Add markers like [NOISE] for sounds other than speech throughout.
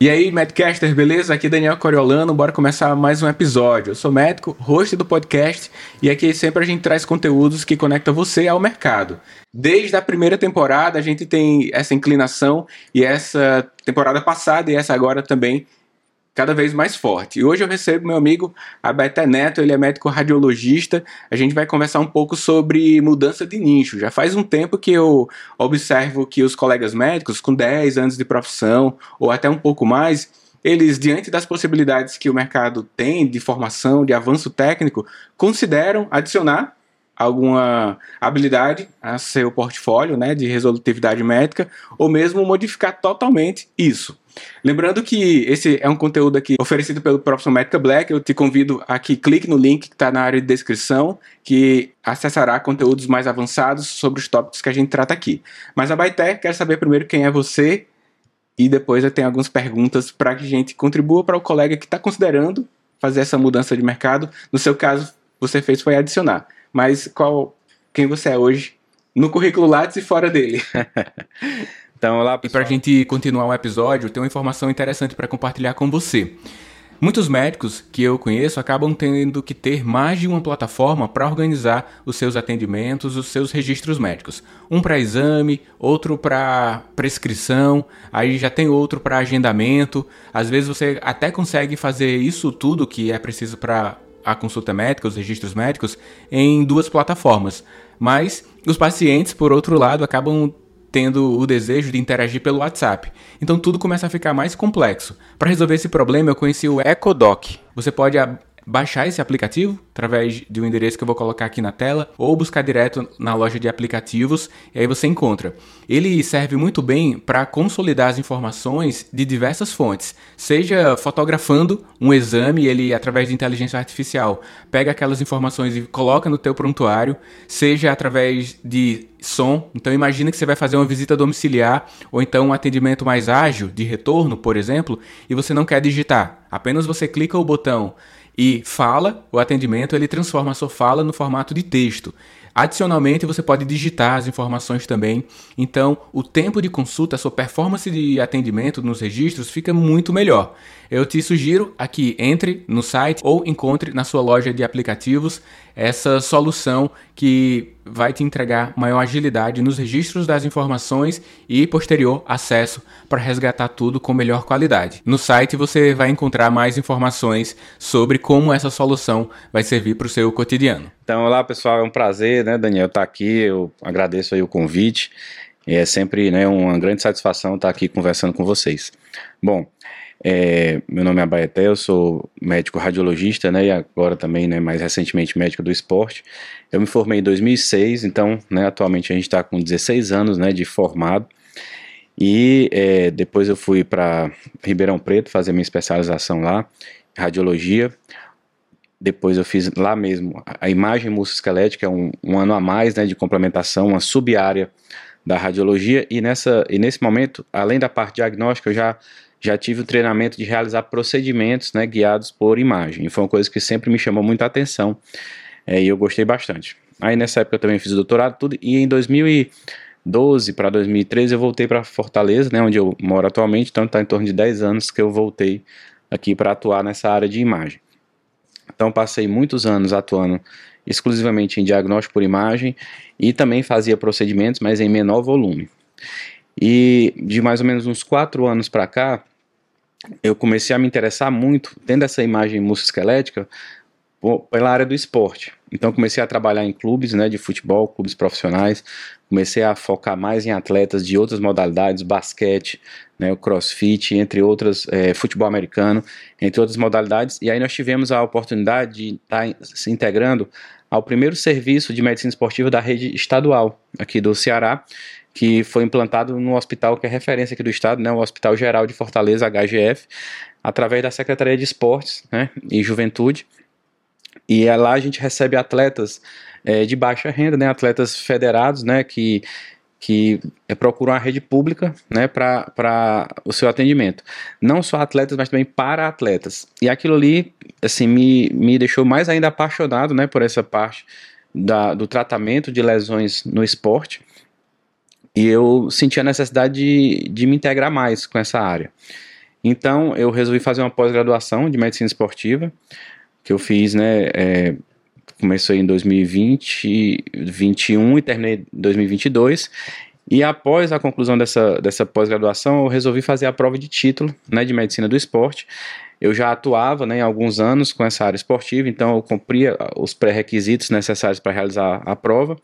E aí, Medcaster, beleza? Aqui é Daniel Coriolano, bora começar mais um episódio. Eu sou médico, host do podcast, e aqui sempre a gente traz conteúdos que conectam você ao mercado. Desde a primeira temporada a gente tem essa inclinação, e essa temporada passada e essa agora também cada vez mais forte. E hoje eu recebo meu amigo Abeté Neto, ele é médico radiologista. A gente vai conversar um pouco sobre mudança de nicho. Já faz um tempo que eu observo que os colegas médicos com 10 anos de profissão ou até um pouco mais, eles, diante das possibilidades que o mercado tem de formação, de avanço técnico, consideram adicionar alguma habilidade a seu portfólio né, de resolutividade médica ou mesmo modificar totalmente isso. Lembrando que esse é um conteúdo aqui oferecido pelo Profissão Médica Black. Eu te convido a que clique no link que está na área de descrição, que acessará conteúdos mais avançados sobre os tópicos que a gente trata aqui. Mas a Baité quer saber primeiro quem é você e depois eu tenho algumas perguntas para que a gente contribua para o colega que está considerando fazer essa mudança de mercado. No seu caso, você fez foi adicionar. Mas qual quem você é hoje no currículo Lattes e fora dele? [LAUGHS] Então, olá, pessoal. E para a gente continuar o episódio, tem uma informação interessante para compartilhar com você. Muitos médicos que eu conheço acabam tendo que ter mais de uma plataforma para organizar os seus atendimentos, os seus registros médicos. Um para exame, outro para prescrição, aí já tem outro para agendamento. Às vezes você até consegue fazer isso tudo que é preciso para a consulta médica, os registros médicos, em duas plataformas. Mas os pacientes, por outro lado, acabam tendo o desejo de interagir pelo WhatsApp. Então tudo começa a ficar mais complexo. Para resolver esse problema, eu conheci o EcoDoc. Você pode baixar esse aplicativo através de um endereço que eu vou colocar aqui na tela ou buscar direto na loja de aplicativos e aí você encontra. Ele serve muito bem para consolidar as informações de diversas fontes, seja fotografando um exame, ele através de inteligência artificial pega aquelas informações e coloca no teu prontuário, seja através de som. Então imagina que você vai fazer uma visita domiciliar ou então um atendimento mais ágil de retorno, por exemplo, e você não quer digitar. Apenas você clica o botão e fala, o atendimento, ele transforma a sua fala no formato de texto. Adicionalmente, você pode digitar as informações também. Então, o tempo de consulta, a sua performance de atendimento nos registros fica muito melhor. Eu te sugiro aqui entre no site ou encontre na sua loja de aplicativos essa solução que vai te entregar maior agilidade nos registros das informações e posterior acesso para resgatar tudo com melhor qualidade. No site você vai encontrar mais informações sobre como essa solução vai servir para o seu cotidiano. Então, olá pessoal, é um prazer, né, Daniel, estar tá aqui. Eu agradeço aí o convite. É sempre né, uma grande satisfação estar aqui conversando com vocês. Bom, é, meu nome é Abaeté, eu sou médico radiologista, né, e agora também, né, mais recentemente médico do esporte. Eu me formei em 2006, então, né, atualmente a gente está com 16 anos, né, de formado. E é, depois eu fui para Ribeirão Preto fazer minha especialização lá, radiologia. Depois eu fiz lá mesmo a imagem musculoesquelética, é um, um ano a mais né, de complementação, uma sub-área da radiologia. E, nessa, e nesse momento, além da parte diagnóstica, eu já, já tive o treinamento de realizar procedimentos né, guiados por imagem. Foi uma coisa que sempre me chamou muita atenção é, e eu gostei bastante. Aí nessa época eu também fiz o doutorado tudo, e em 2012 para 2013 eu voltei para Fortaleza, né, onde eu moro atualmente, então está em torno de 10 anos que eu voltei aqui para atuar nessa área de imagem. Então passei muitos anos atuando exclusivamente em diagnóstico por imagem e também fazia procedimentos, mas em menor volume. E de mais ou menos uns quatro anos para cá, eu comecei a me interessar muito, tendo essa imagem musculoesquelética, pela área do esporte. Então comecei a trabalhar em clubes né, de futebol, clubes profissionais, comecei a focar mais em atletas de outras modalidades, basquete, né, o crossfit, entre outras, é, futebol americano, entre outras modalidades. E aí nós tivemos a oportunidade de estar tá se integrando ao primeiro serviço de medicina esportiva da rede estadual aqui do Ceará, que foi implantado no hospital que é referência aqui do estado, né, o Hospital Geral de Fortaleza, HGF, através da Secretaria de Esportes né, e Juventude. E é lá a gente recebe atletas é, de baixa renda, né, atletas federados, né, que que procuram a rede pública né, para o seu atendimento. Não só atletas, mas também para atletas. E aquilo ali assim, me, me deixou mais ainda apaixonado né, por essa parte da, do tratamento de lesões no esporte. E eu senti a necessidade de, de me integrar mais com essa área. Então eu resolvi fazer uma pós-graduação de medicina esportiva, que eu fiz, né? É, começou em 2020, 2021 e terminei em 2022. E após a conclusão dessa, dessa pós-graduação, eu resolvi fazer a prova de título né, de medicina do esporte. Eu já atuava né, em alguns anos com essa área esportiva, então eu cumpria os pré-requisitos necessários para realizar a prova.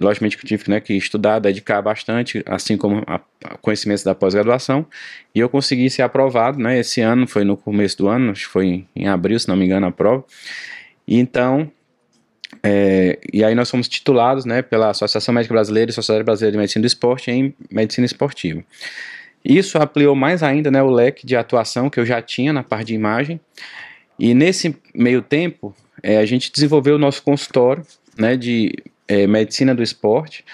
Logicamente que eu tive né, que estudar, dedicar bastante, assim como a, a conhecimentos da pós-graduação, e eu consegui ser aprovado, né, esse ano, foi no começo do ano, acho que foi em, em abril, se não me engano, a prova. E então, é, e aí nós fomos titulados né, pela Associação Médica Brasileira e Sociedade Brasileira de Medicina do Esporte em Medicina Esportiva. Isso ampliou mais ainda né, o leque de atuação que eu já tinha na parte de imagem. E nesse meio tempo, é, a gente desenvolveu o nosso consultório né, de é, medicina do esporte,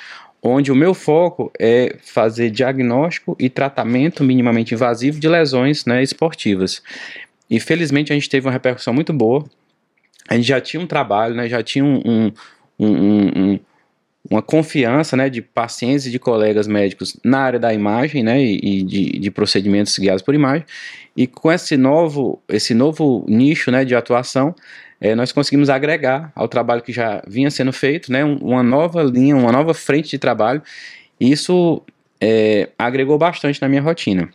onde o meu foco é fazer diagnóstico e tratamento minimamente invasivo de lesões né, esportivas. E felizmente a gente teve uma repercussão muito boa a gente já tinha um trabalho, né, já tinha um, um, um, uma confiança né, de pacientes e de colegas médicos na área da imagem né, e, de, de, procedimentos guiados por imagem. E com esse novo, esse novo nicho né, de atuação, é, nós conseguimos agregar ao trabalho que já vinha sendo feito né, uma nova linha, uma nova frente de trabalho. E isso é, agregou bastante na minha rotina.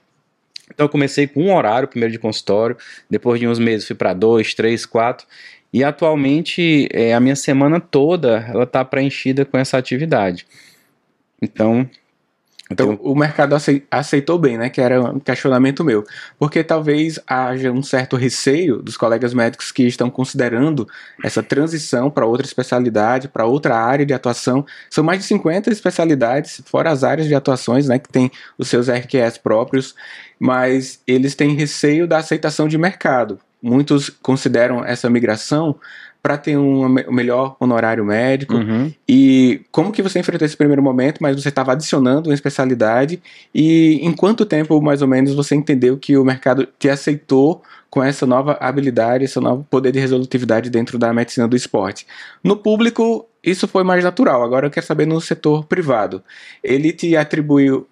Então eu comecei com um horário, primeiro de consultório, depois de uns meses fui para dois, três, quatro, e atualmente é, a minha semana toda ela está preenchida com essa atividade. Então, então, o mercado aceitou bem, né? Que era um questionamento meu. Porque talvez haja um certo receio dos colegas médicos que estão considerando essa transição para outra especialidade, para outra área de atuação. São mais de 50 especialidades, fora as áreas de atuações, né? Que tem os seus RQS próprios, mas eles têm receio da aceitação de mercado muitos consideram essa migração para ter um melhor honorário médico. Uhum. E como que você enfrentou esse primeiro momento, mas você estava adicionando uma especialidade e em quanto tempo mais ou menos você entendeu que o mercado te aceitou com essa nova habilidade, esse novo poder de resolutividade dentro da medicina do esporte? No público, isso foi mais natural. Agora eu quero saber no setor privado. Ele te atribuiu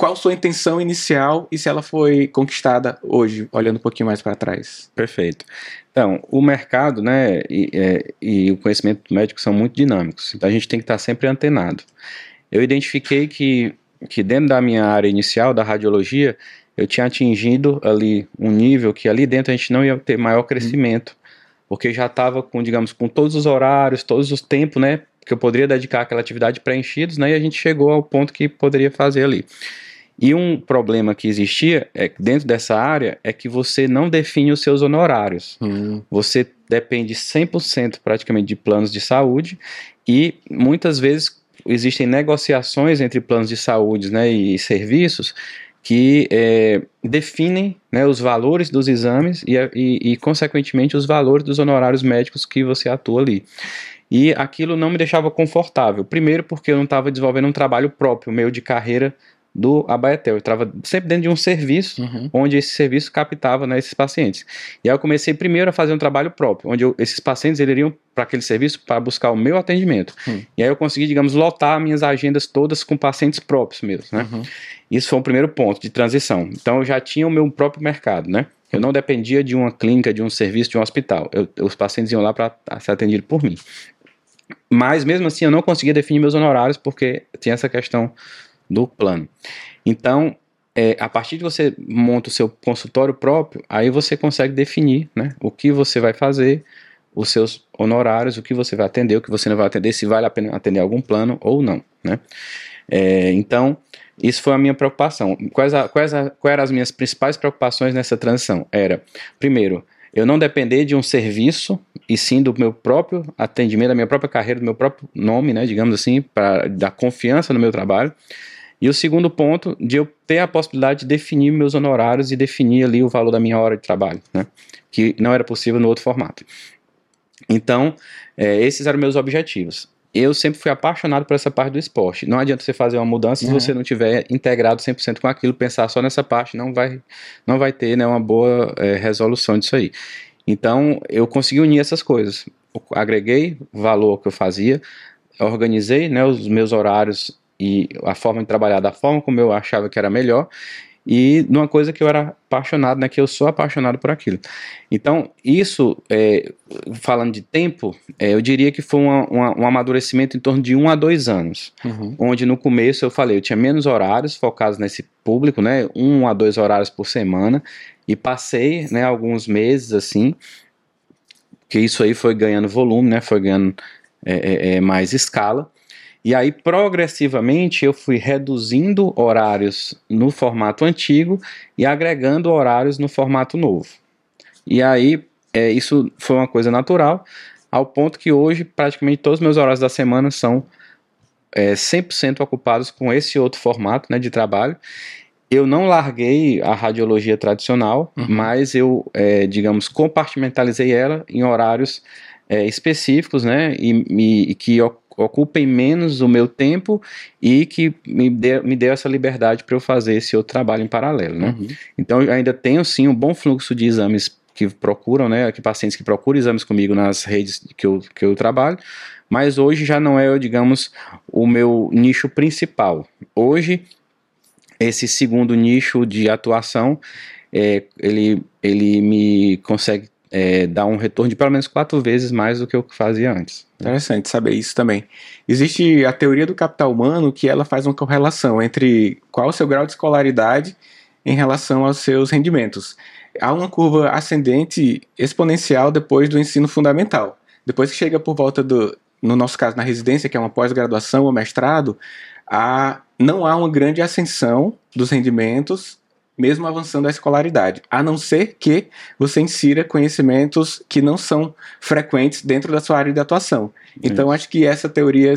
qual sua intenção inicial e se ela foi conquistada hoje, olhando um pouquinho mais para trás. Perfeito. Então, o mercado né, e, é, e, o conhecimento médico são muito dinâmicos, então a gente tem que estar sempre antenado. Eu identifiquei que, que dentro da minha área inicial, da radiologia, eu tinha atingido ali um nível que ali dentro a gente não ia ter maior crescimento, porque já estava com, digamos, com todos os horários, todos os tempos, né, que eu poderia dedicar àquela atividade preenchidos, né, e a gente chegou ao ponto que poderia fazer ali. E um problema que existia é, dentro dessa área é que você não define os seus honorários. Hum. Você depende 100% praticamente de planos de saúde e muitas vezes existem negociações entre planos de saúde né, e serviços que é, definem né, os valores dos exames e, e, e, consequentemente, os valores dos honorários médicos que você atua ali. E aquilo não me deixava confortável. Primeiro, porque eu não estava desenvolvendo um trabalho próprio, meio de carreira do Abaetel. Eu estava sempre dentro de um serviço, uhum. onde esse serviço captava né, esses pacientes. E aí eu comecei primeiro a fazer um trabalho próprio, onde eu, esses pacientes iriam para aquele serviço para buscar o meu atendimento. Uhum. E aí eu consegui, digamos, lotar minhas agendas todas com pacientes próprios mesmo, né? Uhum. Isso foi o primeiro ponto de transição. Então eu já tinha o meu próprio mercado, né? Eu não dependia de uma clínica, de um serviço, de um hospital. Eu, os pacientes iam lá para ser atendidos por mim. Mas mesmo assim eu não conseguia definir meus honorários porque tinha essa questão do plano. Então, é, a partir de você monta o seu consultório próprio, aí você consegue definir né, o que você vai fazer, os seus honorários, o que você vai atender, o que você não vai atender, se vale a pena atender algum plano ou não. Né? É, então, isso foi a minha preocupação. Quais, a, quais, a, quais eram as minhas principais preocupações nessa transição? Era, primeiro, eu não depender de um serviço e sim do meu próprio atendimento, da minha própria carreira, do meu próprio nome, né, digamos assim, para dar confiança no meu trabalho. E o segundo ponto, de eu ter a possibilidade de definir meus honorários e definir ali o valor da minha hora de trabalho, né? Que não era possível no outro formato. Então, é, esses eram meus objetivos. Eu sempre fui apaixonado por essa parte do esporte. Não adianta você fazer uma mudança uhum. se você não tiver integrado 100% com aquilo, pensar só nessa parte, não vai, não vai ter né, uma boa é, resolução disso aí. Então, eu consegui unir essas coisas. Eu agreguei valor que eu fazia, organizei né, os meus horários e a forma de trabalhar da forma como eu achava que era melhor. e numa coisa que eu era apaixonado, né, que eu sou apaixonado por aquilo. Então, isso, é, falando de tempo, é, eu diria que foi uma, uma, um amadurecimento em torno de um a dois anos, uhum. onde no começo eu falei, eu tinha menos horários focados nesse público, né, um a dois horários por semana, e passei, né, alguns meses assim, que isso aí foi ganhando volume, né, foi ganhando é, é, é mais escala, e aí, progressivamente, eu fui reduzindo horários no formato antigo e agregando horários no formato novo. E aí, é, isso foi uma coisa natural, ao ponto que hoje, praticamente todos os meus horários da semana são é, 100% ocupados com esse outro formato né, de trabalho. Eu não larguei a radiologia tradicional, uhum. mas eu, é, digamos, compartimentalizei ela em horários é, específicos, né, e, e que ocupem menos o meu tempo e que me dê, me dê essa liberdade para eu fazer esse outro trabalho em paralelo, né? Uhum. Então eu ainda tenho sim um bom fluxo de exames que procuram, né, que pacientes que procuram exames comigo nas redes que eu, que eu trabalho, mas hoje já não é, digamos, o meu nicho principal. Hoje, esse segundo nicho de atuação, é, ele, ele me consegue é, dar um retorno de pelo menos quatro vezes mais do que eu fazia antes. Interessante saber isso também. Existe a teoria do capital humano que ela faz uma correlação entre qual o seu grau de escolaridade em relação aos seus rendimentos. Há uma curva ascendente exponencial depois do ensino fundamental. Depois que chega por volta do, no nosso caso, na residência, que é uma pós-graduação ou mestrado, há, não há uma grande ascensão dos rendimentos mesmo avançando a escolaridade, a não ser que você insira conhecimentos que não são frequentes dentro da sua área de atuação. Então, acho que essa teoria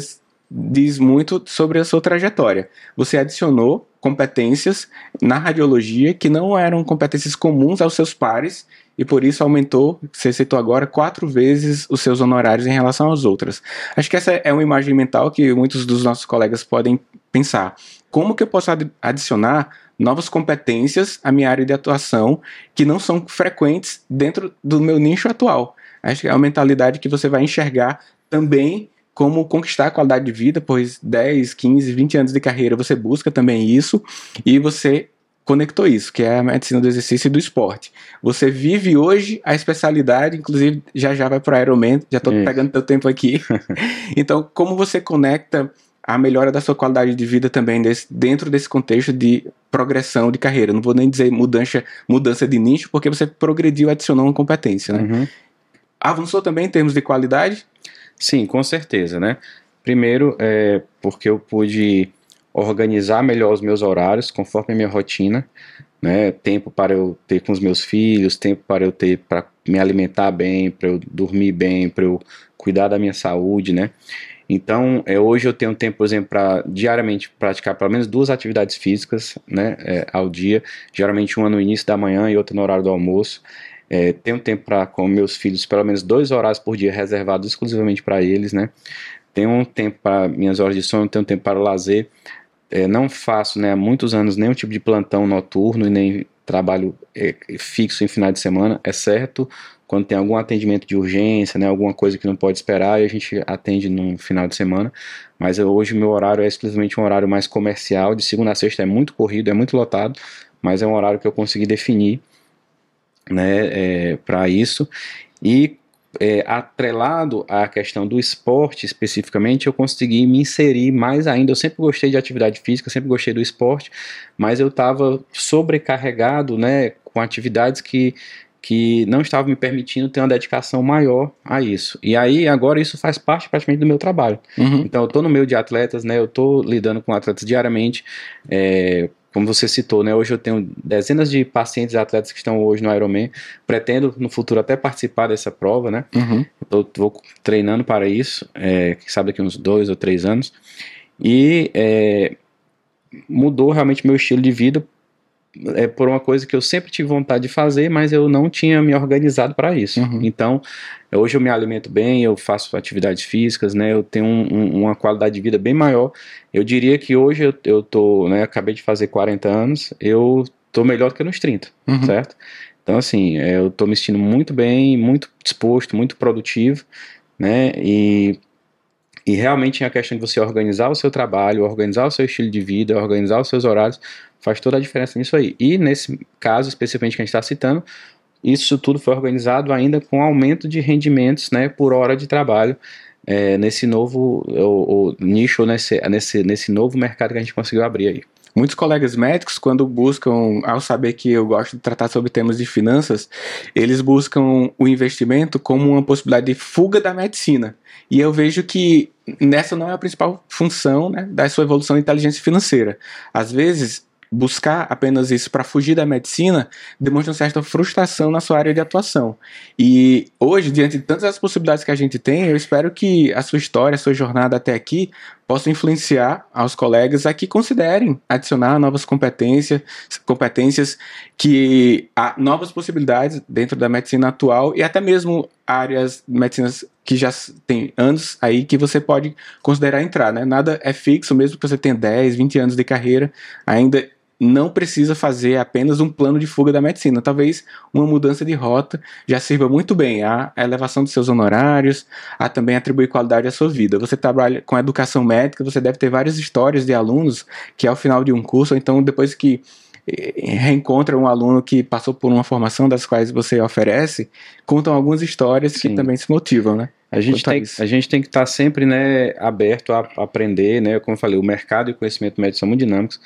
diz muito sobre a sua trajetória. Você adicionou competências na radiologia que não eram competências comuns aos seus pares e por isso aumentou, você citou agora, quatro vezes os seus honorários em relação às outras. Acho que essa é uma imagem mental que muitos dos nossos colegas podem pensar. Como que eu posso adicionar novas competências à minha área de atuação que não são frequentes dentro do meu nicho atual. Acho que é uma mentalidade que você vai enxergar também como conquistar a qualidade de vida, pois 10, 15, 20 anos de carreira você busca também isso e você conectou isso, que é a medicina do exercício e do esporte. Você vive hoje a especialidade, inclusive já já vai para o Ironman, já estou pegando teu tempo aqui. [LAUGHS] então, como você conecta a melhora da sua qualidade de vida também desse, dentro desse contexto de progressão de carreira. Não vou nem dizer mudança, mudança de nicho, porque você progrediu, adicionou uma competência, né? Uhum. Avançou também em termos de qualidade? Sim, com certeza, né? Primeiro, é porque eu pude organizar melhor os meus horários conforme a minha rotina, né? Tempo para eu ter com os meus filhos, tempo para eu ter para me alimentar bem, para eu dormir bem, para eu cuidar da minha saúde, né? Então, é, hoje eu tenho tempo, por exemplo, para diariamente praticar pelo menos duas atividades físicas né, é, ao dia, geralmente uma no início da manhã e outra no horário do almoço. É, tenho tempo para com meus filhos, pelo menos dois horários por dia reservados exclusivamente para eles, né? Tenho um tempo para minhas horas de sono, tenho tempo para lazer. É, não faço né, há muitos anos nenhum tipo de plantão noturno e nem trabalho é, fixo em final de semana, é certo quando tem algum atendimento de urgência, né, alguma coisa que não pode esperar, e a gente atende no final de semana. Mas eu, hoje o meu horário é exclusivamente um horário mais comercial, de segunda a sexta é muito corrido, é muito lotado, mas é um horário que eu consegui definir né, é, para isso. E é, atrelado à questão do esporte especificamente, eu consegui me inserir mais ainda. Eu sempre gostei de atividade física, sempre gostei do esporte, mas eu estava sobrecarregado né, com atividades que que não estava me permitindo ter uma dedicação maior a isso. E aí, agora, isso faz parte praticamente do meu trabalho. Uhum. Então, eu estou no meio de atletas, né? Eu estou lidando com atletas diariamente. É, como você citou, né? Hoje eu tenho dezenas de pacientes atletas que estão hoje no Ironman. Pretendo, no futuro, até participar dessa prova, né? Uhum. Eu vou treinando para isso, é, quem sabe daqui uns dois ou três anos. E é, mudou realmente meu estilo de vida é por uma coisa que eu sempre tive vontade de fazer, mas eu não tinha me organizado para isso. Uhum. Então, hoje eu me alimento bem, eu faço atividades físicas, né? Eu tenho um, um, uma qualidade de vida bem maior. Eu diria que hoje eu, eu tô, né? Acabei de fazer 40 anos, eu tô melhor do que nos 30, uhum. certo? Então, assim, é, eu tô me sentindo muito bem, muito disposto, muito produtivo, né? E E realmente a questão de você organizar o seu trabalho, organizar o seu estilo de vida, organizar os seus horários, faz toda a diferença nisso aí. E nesse caso, especificamente que a gente está citando, isso tudo foi organizado ainda com aumento de rendimentos né, por hora de trabalho é, nesse novo o, o nicho, nesse, nesse, nesse novo mercado que a gente conseguiu abrir aí. Muitos colegas médicos, quando buscam, ao saber que eu gosto de tratar sobre temas de finanças, eles buscam o investimento como uma possibilidade de fuga da medicina. E eu vejo que nessa não é a principal função né, da sua evolução de inteligência financeira. Às vezes, buscar apenas isso para fugir da medicina demonstra uma certa frustração na sua área de atuação. E hoje, diante de tantas as possibilidades que a gente tem, eu espero que a sua história, a sua jornada até aqui possa influenciar aos colegas a que considerem adicionar novas competências, competências que há novas possibilidades dentro da medicina atual e até mesmo áreas de medicinas que já tem anos aí que você pode considerar entrar, né? Nada é fixo, mesmo que você tenha 10, 20 anos de carreira, ainda não precisa fazer apenas um plano de fuga da medicina. Talvez uma mudança de rota já sirva muito bem a elevação dos seus honorários, a também atribuir qualidade à sua vida. Você trabalha com educação médica, você deve ter várias histórias de alunos que ao final de um curso, ou então depois que reencontra um aluno que passou por uma formação das quais você oferece, contam algumas histórias Sim. que também se motivam, né? A gente, tem, a, a gente tem que estar sempre né, aberto a aprender, né? Como eu falei, o mercado e o conhecimento médico são muito dinâmicos.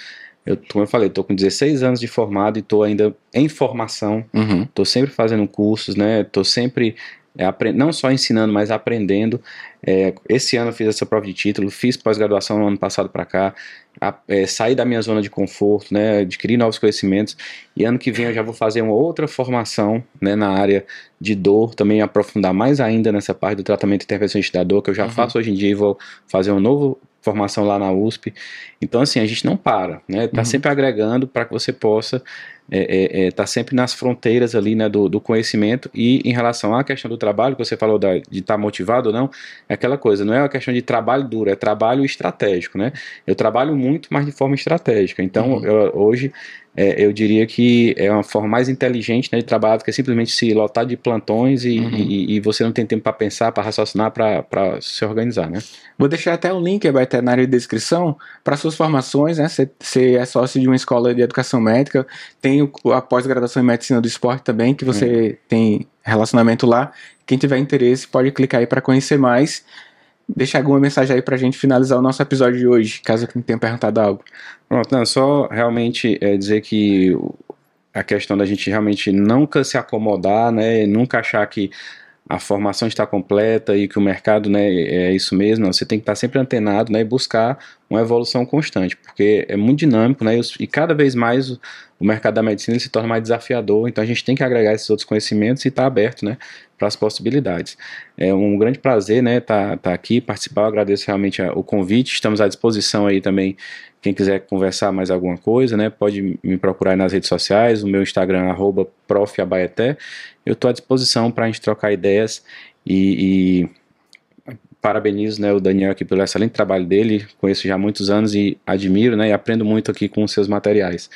Eu, como eu falei, estou com 16 anos de formado e estou ainda em formação. Estou uhum. sempre fazendo cursos, né? Estou sempre é, não só ensinando, mas aprendendo. É, esse ano eu fiz essa prova de título, fiz pós-graduação no ano passado para cá, a, é, saí da minha zona de conforto, né, adquiri novos conhecimentos e ano que vem eu já vou fazer uma outra formação né, na área de dor, também aprofundar mais ainda nessa parte do tratamento intervencionista da dor, que eu já uhum. faço hoje em dia e vou fazer um novo formação lá na USP. Então, assim, a gente não para, né? Tá uhum. sempre agregando para que você possa estar é, é, é, tá sempre nas fronteiras ali, né, do, do, conhecimento. E em relação à questão do trabalho, que você falou da, de estar tá motivado ou não, é aquela coisa, não é uma questão de trabalho duro, é trabalho estratégico, né? Eu trabalho muito, mas de forma estratégica. Então, uhum. eu, hoje é, eu diria que é uma forma mais inteligente né, de trabalhar do que simplesmente se lotar de plantões e, uhum. e, e você não tem tempo para pensar, para raciocinar, para se organizar, né? Vou deixar até o link, vai ter na área de descrição, para suas formações, né? Você, é sócio de uma escola de educação médica, tem o, a pós-graduação em medicina do esporte também, que você uhum. tem relacionamento lá. Quem tiver interesse pode clicar aí para conhecer mais deixar alguma mensagem aí pra gente finalizar o nosso episódio de hoje, caso não tenha perguntado algo. Pronto, não, só realmente é dizer que a questão da gente realmente nunca se acomodar, né, nunca achar que a formação está completa e que o mercado né, é isso mesmo, não, você tem que estar sempre antenado né, e buscar uma evolução constante, porque é muito dinâmico né, e cada vez mais o, mercado da medicina se torna mais desafiador, então a gente tem que agregar esses outros conhecimentos e estar aberto né, para as possibilidades. É um grande prazer né, estar tá, tá aqui, participar, eu agradeço realmente o convite, estamos à disposição aí também quem quiser conversar mais alguma coisa, né, pode me procurar nas redes sociais, o meu Instagram, arroba. Eu estou à disposição para a gente trocar ideias e, e parabenizo né, o Daniel aqui pelo excelente trabalho dele, conheço já há muitos anos e admiro né, e aprendo muito aqui com os seus materiais.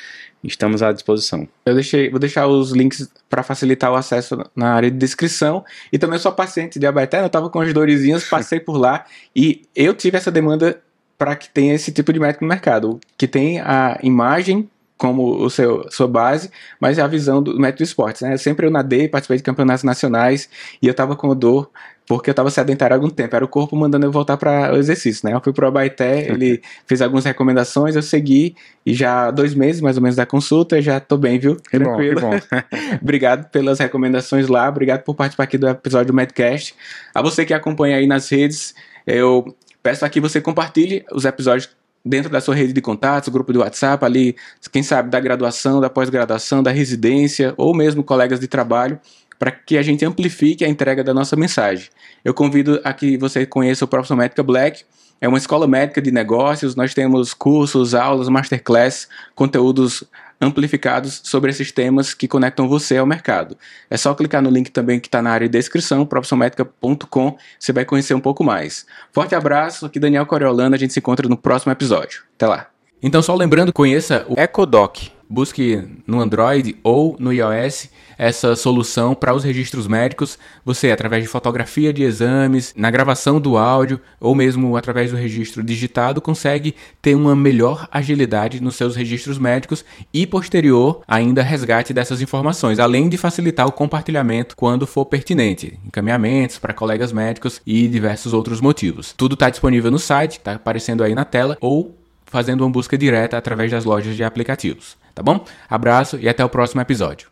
Estamos à disposição. Eu deixei, vou deixar os links para facilitar o acesso na área de descrição. E também sou paciente de Abaeté, eu estava com as dorezinhas, passei por lá e eu tive essa demanda para que tenha esse tipo de médico no mercado, que tem a imagem como o seu sua base, mas é a visão do método esportes, né? Sempre eu nadei, participei de campeonatos nacionais e eu tava com dor porque eu tava sedentário há algum tempo, era o corpo mandando eu voltar para o exercício, né? Eu fui pro Abaité, ele fez algumas recomendações, eu segui e já dois meses mais ou menos da consulta, já tô bem, viu? Que Tranquilo. Bom, bom. [LAUGHS] obrigado pelas recomendações lá, obrigado por participar aqui do episódio do Medcast. A você que acompanha aí nas redes, eu Peço aqui você compartilhe os episódios dentro da sua rede de contatos, grupo de WhatsApp, ali, quem sabe da graduação, da pós-graduação, da residência ou mesmo colegas de trabalho, para que a gente amplifique a entrega da nossa mensagem. Eu convido a que você conheça o Profissão Médica Black. É uma escola médica de negócios, nós temos cursos, aulas, masterclass, conteúdos amplificados sobre esses temas que conectam você ao mercado. É só clicar no link também que está na área de descrição, profissionalmedica.com, você vai conhecer um pouco mais. Forte abraço, aqui Daniel Coriolano, a gente se encontra no próximo episódio. Até lá! Então, só lembrando, conheça o EcoDoc. Busque no Android ou no iOS essa solução para os registros médicos. Você, através de fotografia de exames, na gravação do áudio ou mesmo através do registro digitado, consegue ter uma melhor agilidade nos seus registros médicos e posterior ainda resgate dessas informações, além de facilitar o compartilhamento quando for pertinente, encaminhamentos para colegas médicos e diversos outros motivos. Tudo está disponível no site, está aparecendo aí na tela ou fazendo uma busca direta através das lojas de aplicativos. Tá bom? Abraço e até o próximo episódio.